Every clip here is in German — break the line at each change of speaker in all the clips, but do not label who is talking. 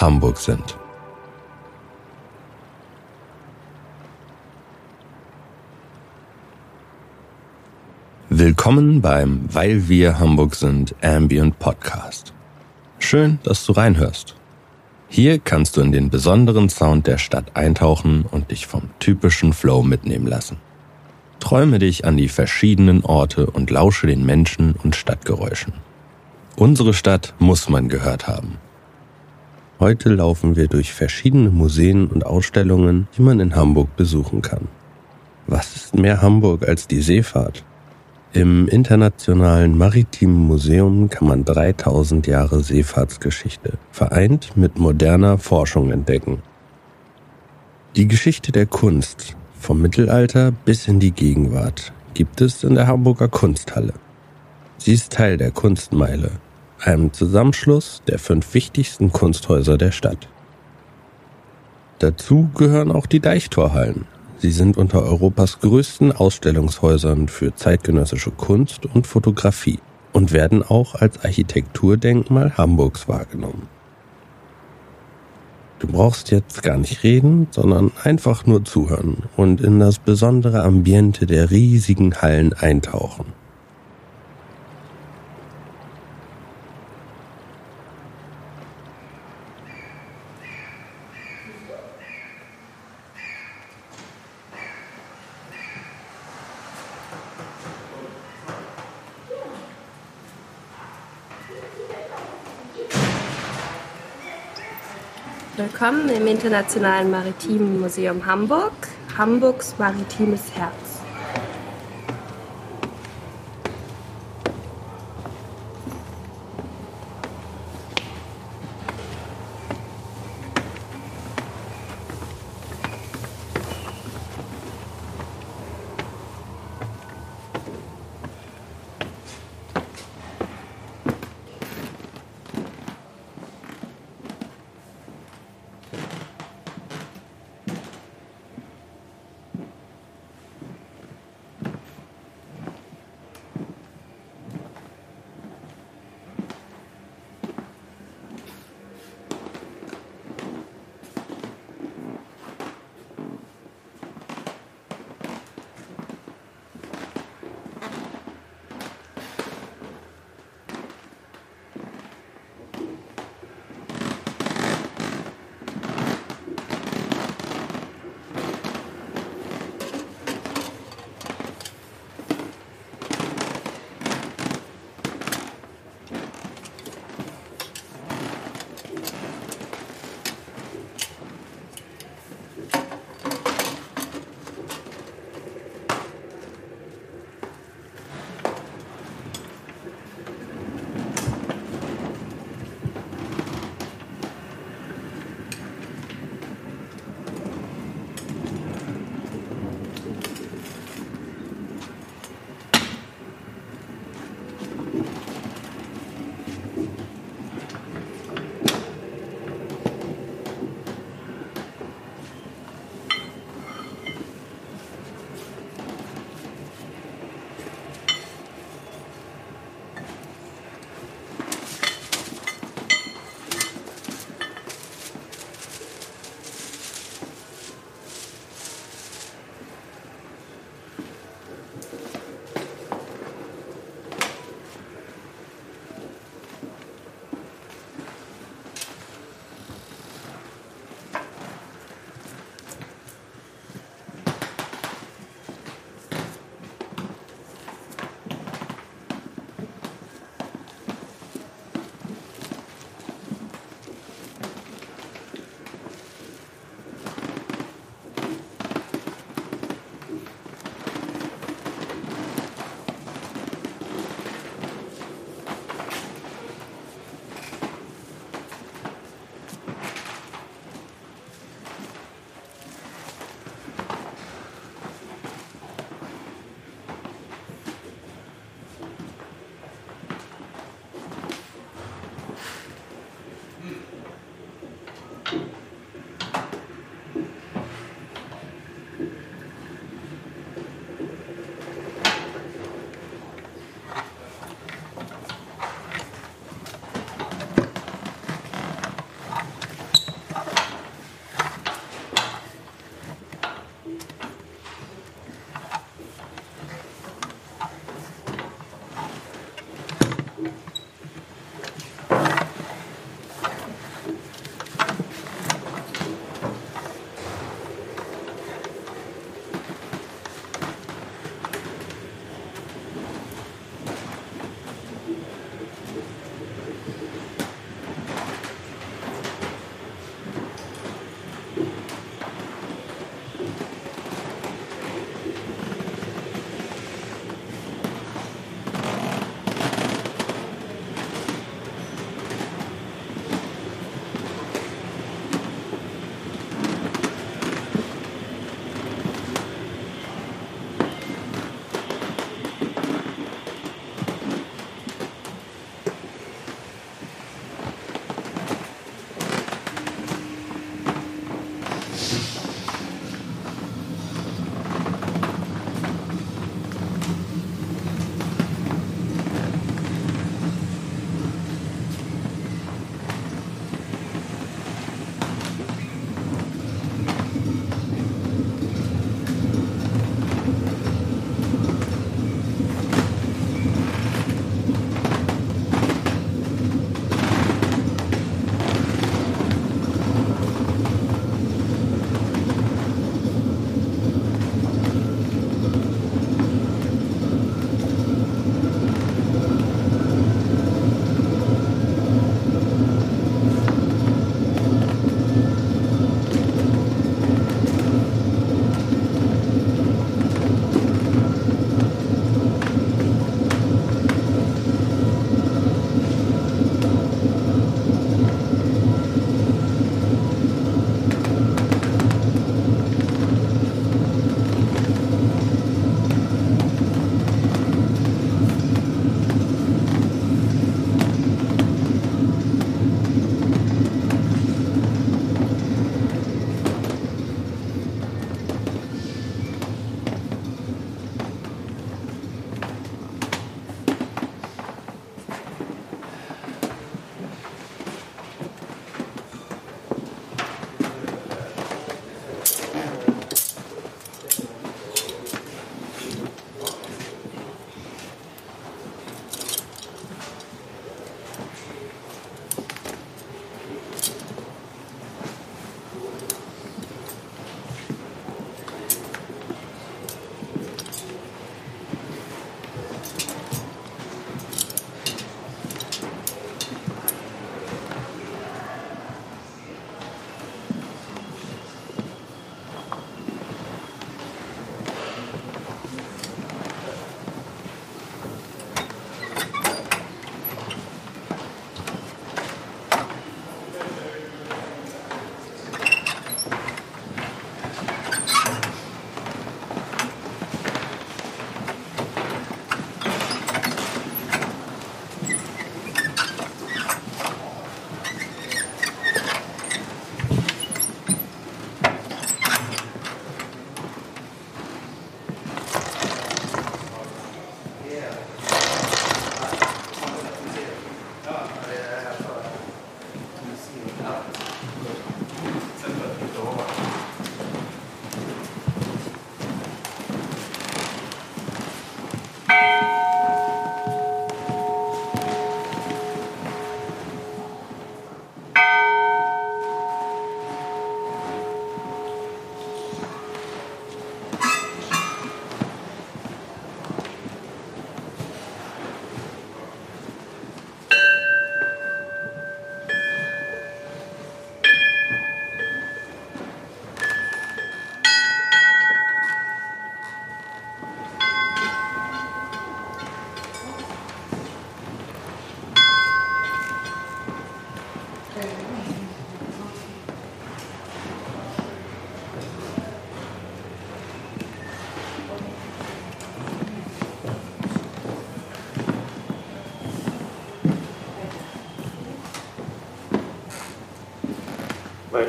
Hamburg sind. Willkommen beim Weil wir Hamburg sind Ambient Podcast. Schön, dass du reinhörst. Hier kannst du in den besonderen Sound der Stadt eintauchen und dich vom typischen Flow mitnehmen lassen. Träume dich an die verschiedenen Orte und lausche den Menschen und Stadtgeräuschen. Unsere Stadt muss man gehört haben. Heute laufen wir durch verschiedene Museen und Ausstellungen, die man in Hamburg besuchen kann. Was ist mehr Hamburg als die Seefahrt? Im Internationalen Maritimen Museum kann man 3000 Jahre Seefahrtsgeschichte vereint mit moderner Forschung entdecken. Die Geschichte der Kunst vom Mittelalter bis in die Gegenwart gibt es in der Hamburger Kunsthalle. Sie ist Teil der Kunstmeile, einem Zusammenschluss der fünf wichtigsten Kunsthäuser der Stadt. Dazu gehören auch die Deichtorhallen. Sie sind unter Europas größten Ausstellungshäusern für zeitgenössische Kunst und Fotografie und werden auch als Architekturdenkmal Hamburgs wahrgenommen. Du brauchst jetzt gar nicht reden, sondern einfach nur zuhören und in das besondere Ambiente der riesigen Hallen eintauchen.
Willkommen im Internationalen Maritimen Museum Hamburg, Hamburgs maritimes Herz.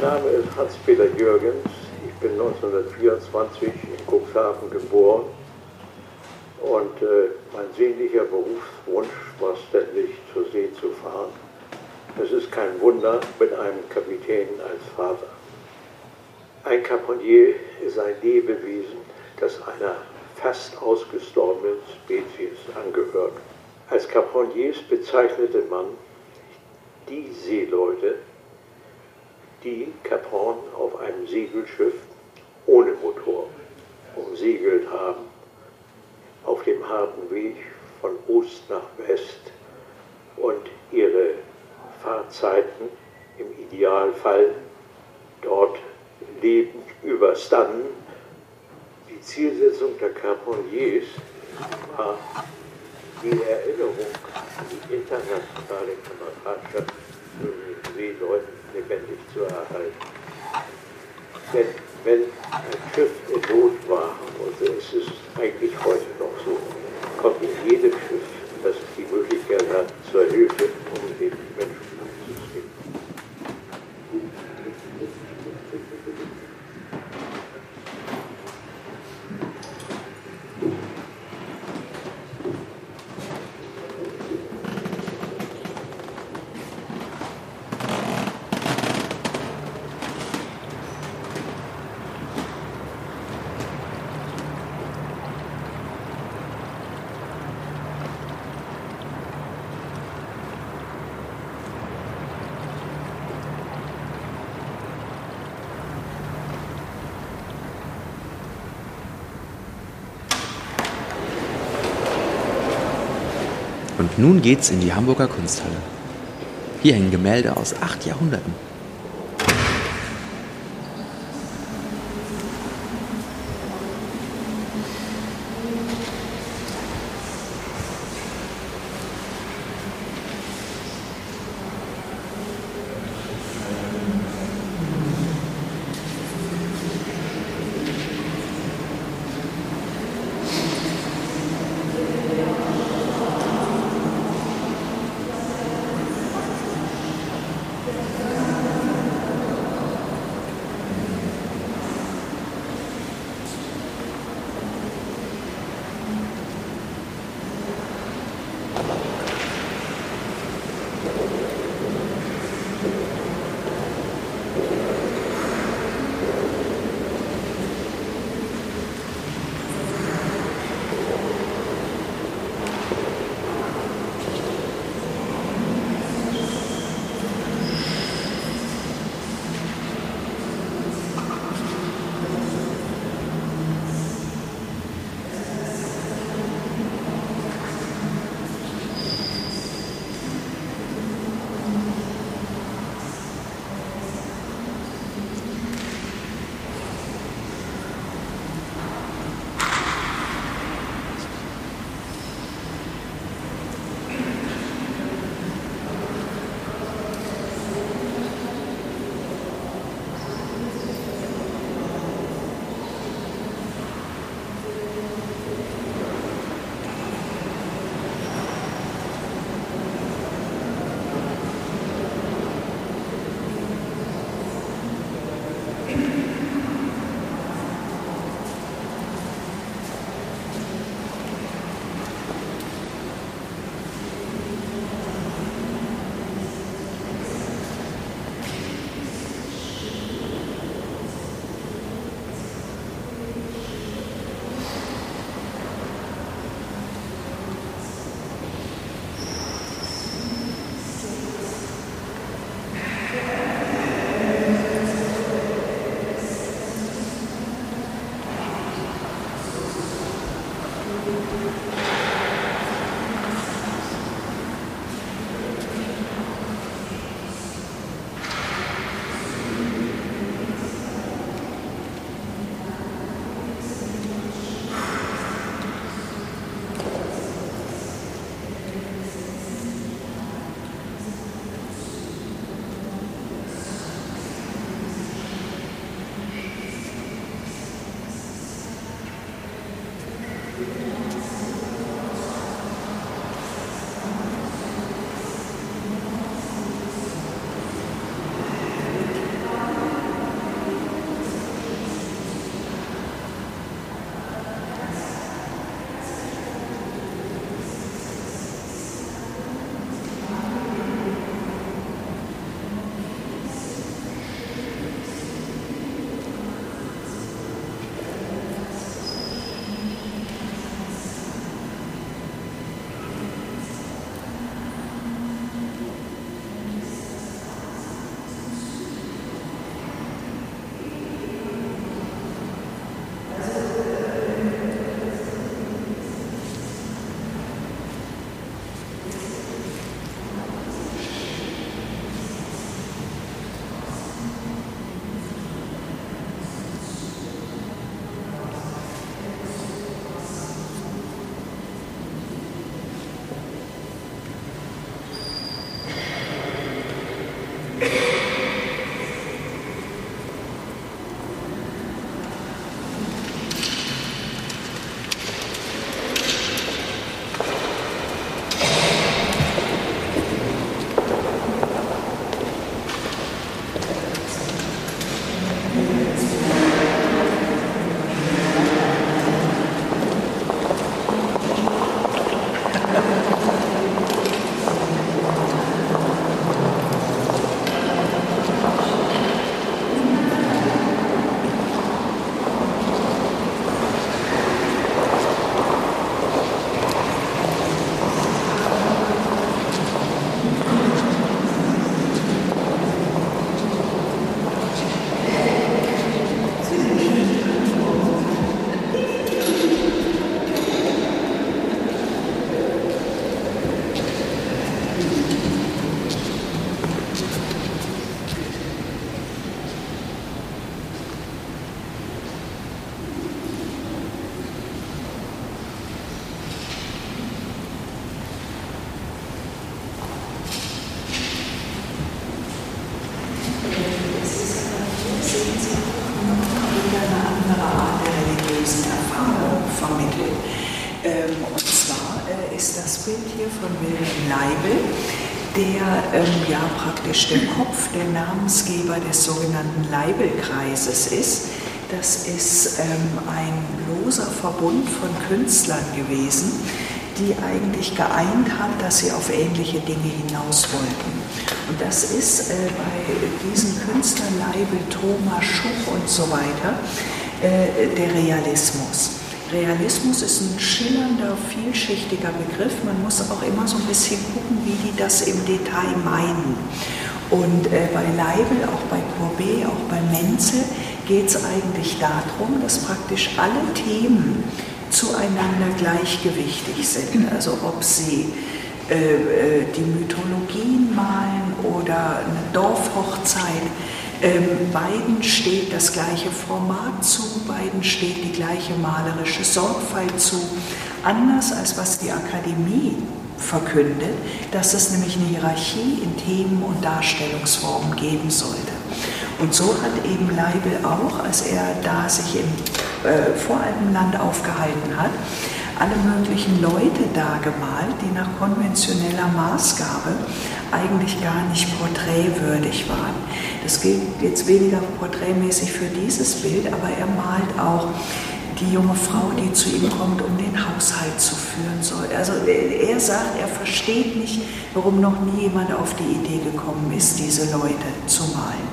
Mein Name ist Hans-Peter Jürgens. Ich bin 1924 in Cuxhaven geboren und äh, mein sehnlicher Berufswunsch war ständig zur See zu fahren. Es ist kein Wunder mit einem Kapitän als Vater. Ein Caponier ist ein Lebewesen, das einer fast ausgestorbenen Spezies angehört. Als Caponiers bezeichnete man die Seeleute, die Cap Horn auf einem Segelschiff ohne Motor umsegelt haben, auf dem harten Weg von Ost nach West und ihre Fahrzeiten im Idealfall dort lebend überstanden. Die Zielsetzung der Carpentiers war die Erinnerung an die internationale Kameradschaft zwischen Seeleuten lebendig zu erhalten. Denn wenn ein Schiff in Not war, und es ist eigentlich heute noch so, kommt in jedem Schiff, das die Möglichkeit hat, zur Hilfe, um den Menschen
Und nun geht's in die Hamburger Kunsthalle. Hier hängen Gemälde aus acht Jahrhunderten.
Bild hier von Wilhelm Leibel, der ähm, ja praktisch der Kopf, der Namensgeber des sogenannten Leibelkreises ist. Das ist ähm, ein loser Verbund von Künstlern gewesen, die eigentlich geeint hat, dass sie auf ähnliche Dinge hinaus wollten. Und das ist äh, bei diesen Künstlern Leibel, Thoma, Schuch und so weiter äh, der Realismus. Realismus ist ein schillernder, vielschichtiger Begriff. Man muss auch immer so ein bisschen gucken, wie die das im Detail meinen. Und äh, bei Leibel, auch bei Courbet, auch bei Menzel geht es eigentlich darum, dass praktisch alle Themen zueinander gleichgewichtig sind. Also ob sie äh, äh, die Mythologien malen oder eine Dorfhochzeit. Ähm, beiden steht das gleiche Format zu, beiden steht die gleiche malerische Sorgfalt zu. Anders als was die Akademie verkündet, dass es nämlich eine Hierarchie in Themen und Darstellungsformen geben sollte. Und so hat eben Leibel auch, als er da sich im äh, Voralpenland aufgehalten hat, alle möglichen Leute dargemalt, die nach konventioneller Maßgabe eigentlich gar nicht porträtwürdig waren. Das gilt jetzt weniger porträtmäßig für dieses Bild, aber er malt auch die junge Frau, die zu ihm kommt, um den Haushalt zu führen soll. Also er sagt, er versteht nicht, warum noch nie jemand auf die Idee gekommen ist, diese Leute zu malen.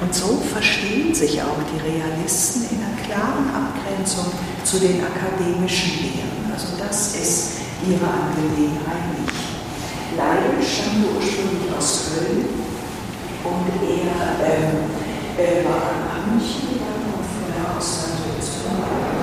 Und so verstehen sich auch die Realisten in einer klaren Abgrenzung zu den akademischen Lehren. Also das ist ihre Angelegenheit nicht. Leibel stammt ursprünglich aus Köln und er äh, äh, war an München gegangen und da aus dann so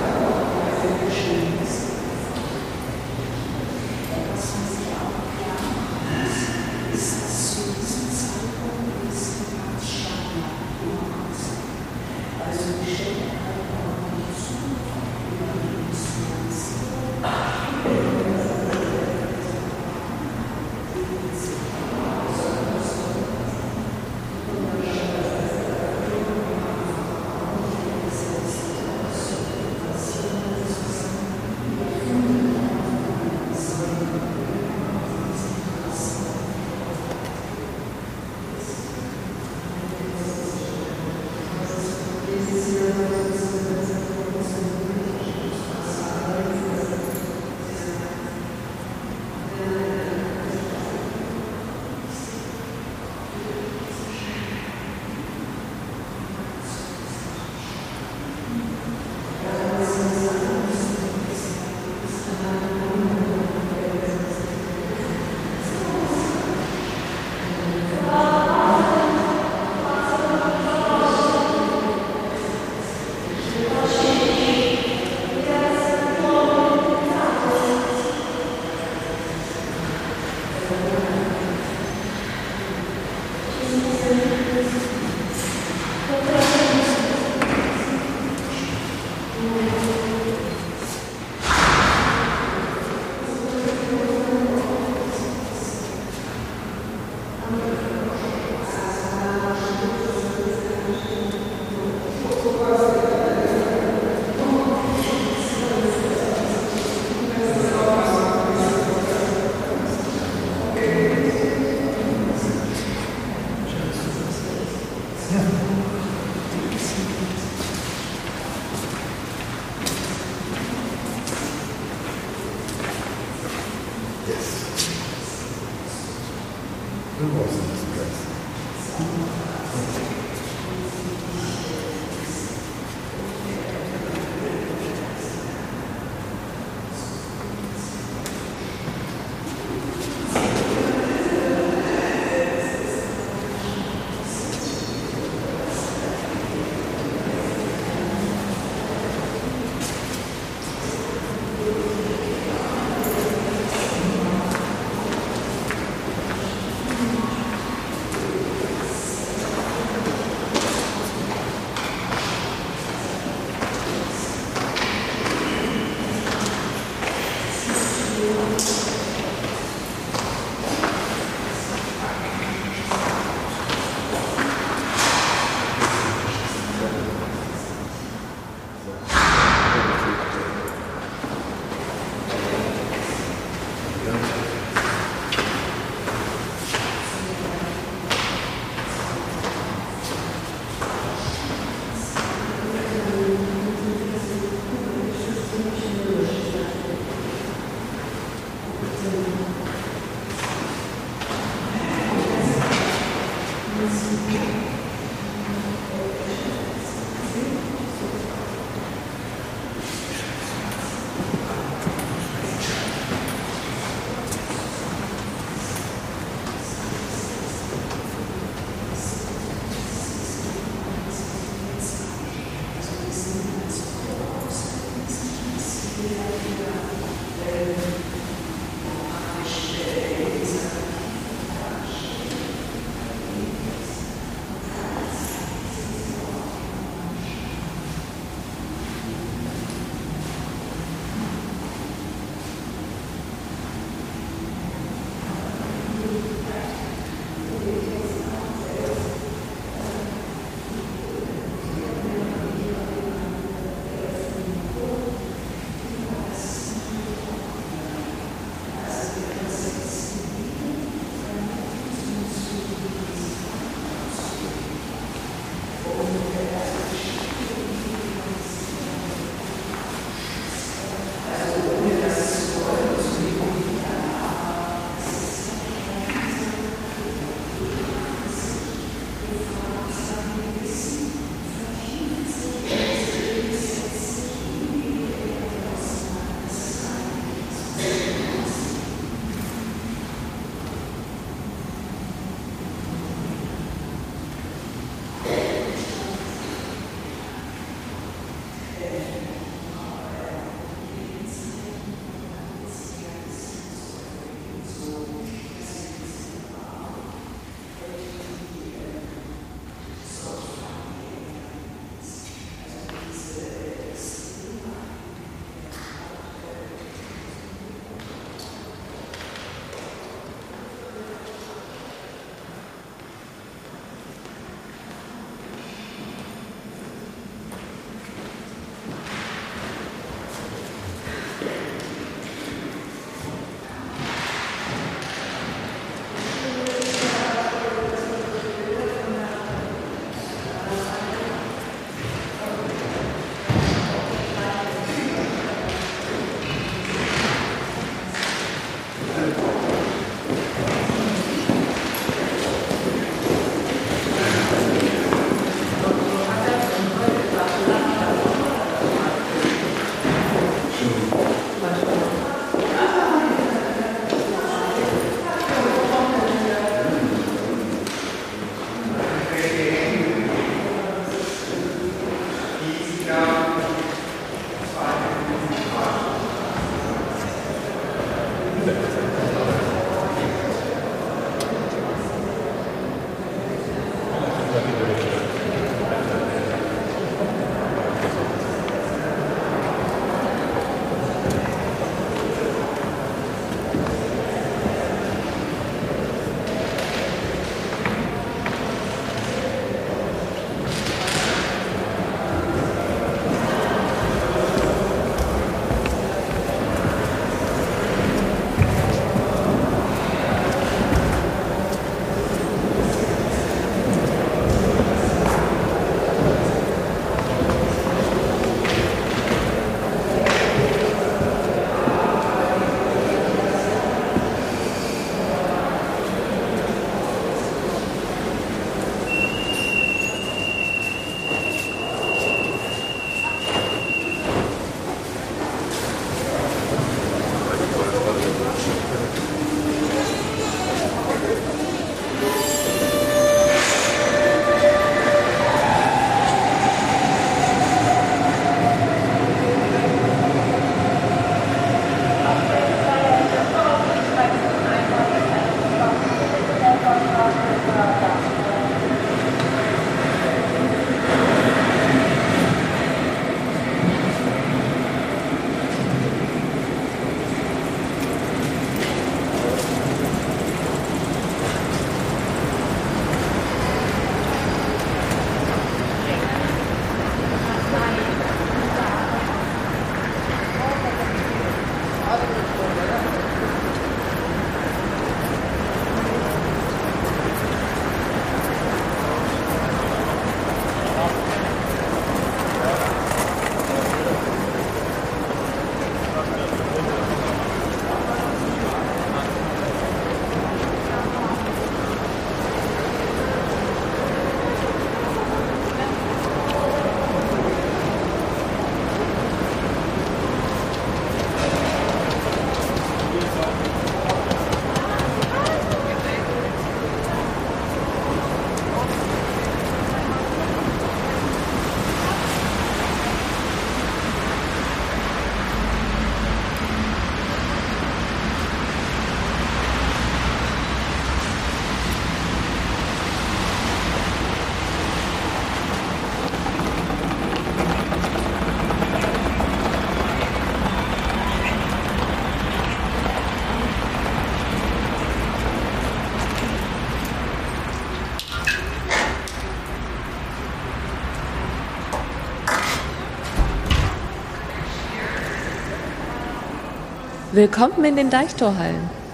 Willkommen in den Deichtorhallen.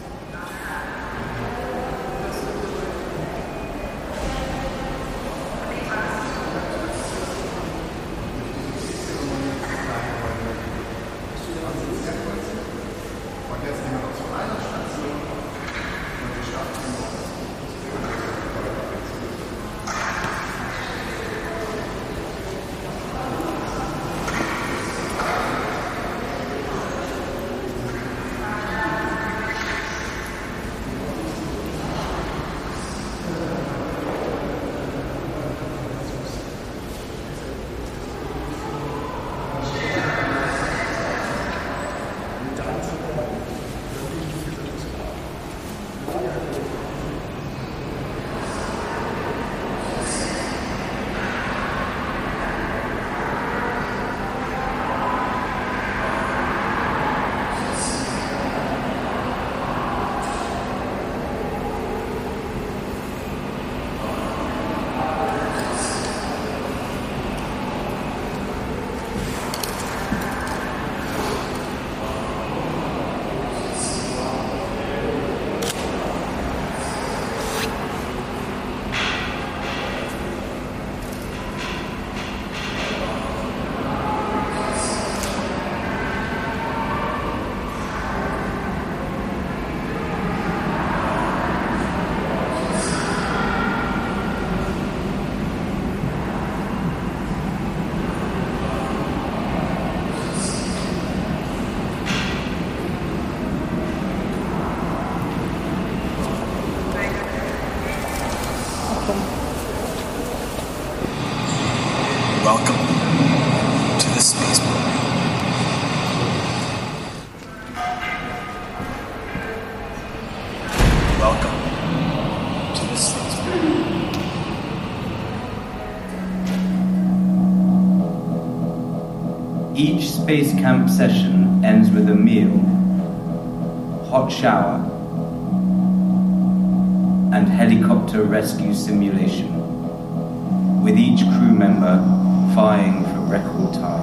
Each space camp session ends with a meal, hot shower, and helicopter rescue simulation, with each crew member vying for record time.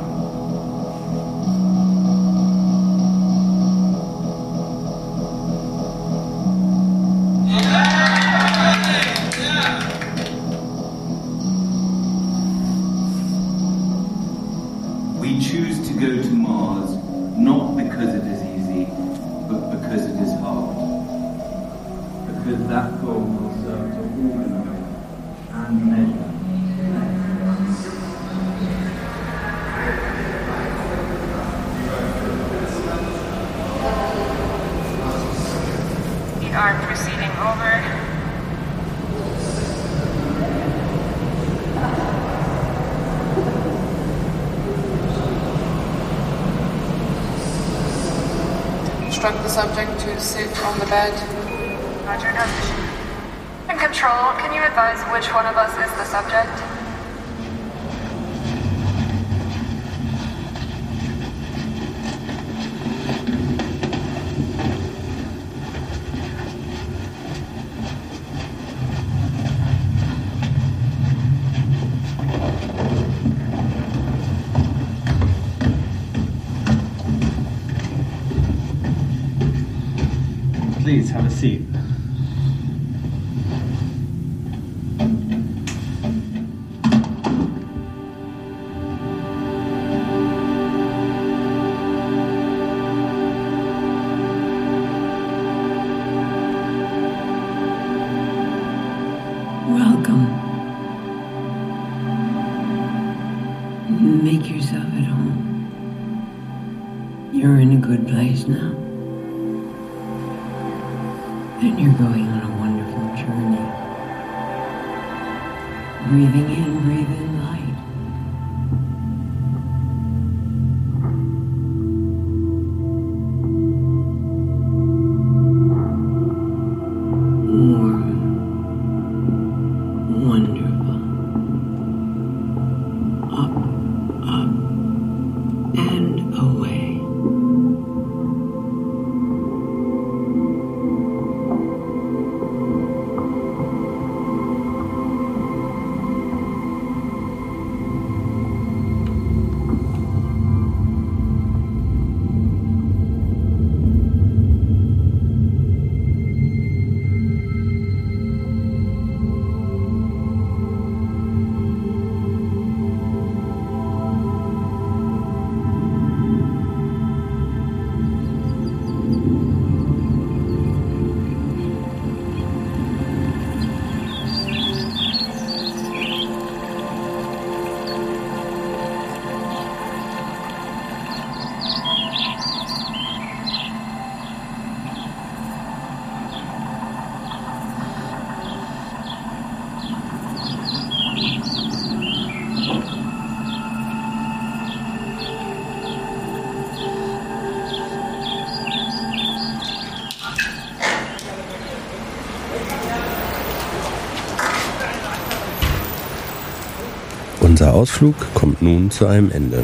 Instruct the subject to sit on the bed.
Roger, note. In control, can you advise which one of us is the subject?
And you're going on a wonderful journey. Breathing in, breathing
Ausflug kommt nun zu einem Ende.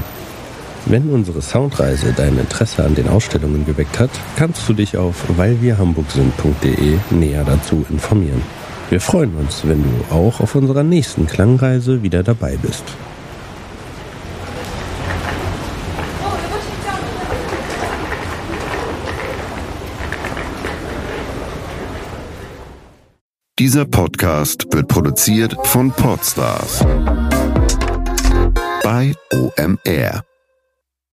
Wenn unsere Soundreise dein Interesse an den Ausstellungen geweckt hat, kannst du dich auf weilwirhamburgsind.de näher dazu informieren. Wir freuen uns, wenn du auch auf unserer nächsten Klangreise wieder dabei bist.
Dieser Podcast wird produziert von Podstars bei OMR.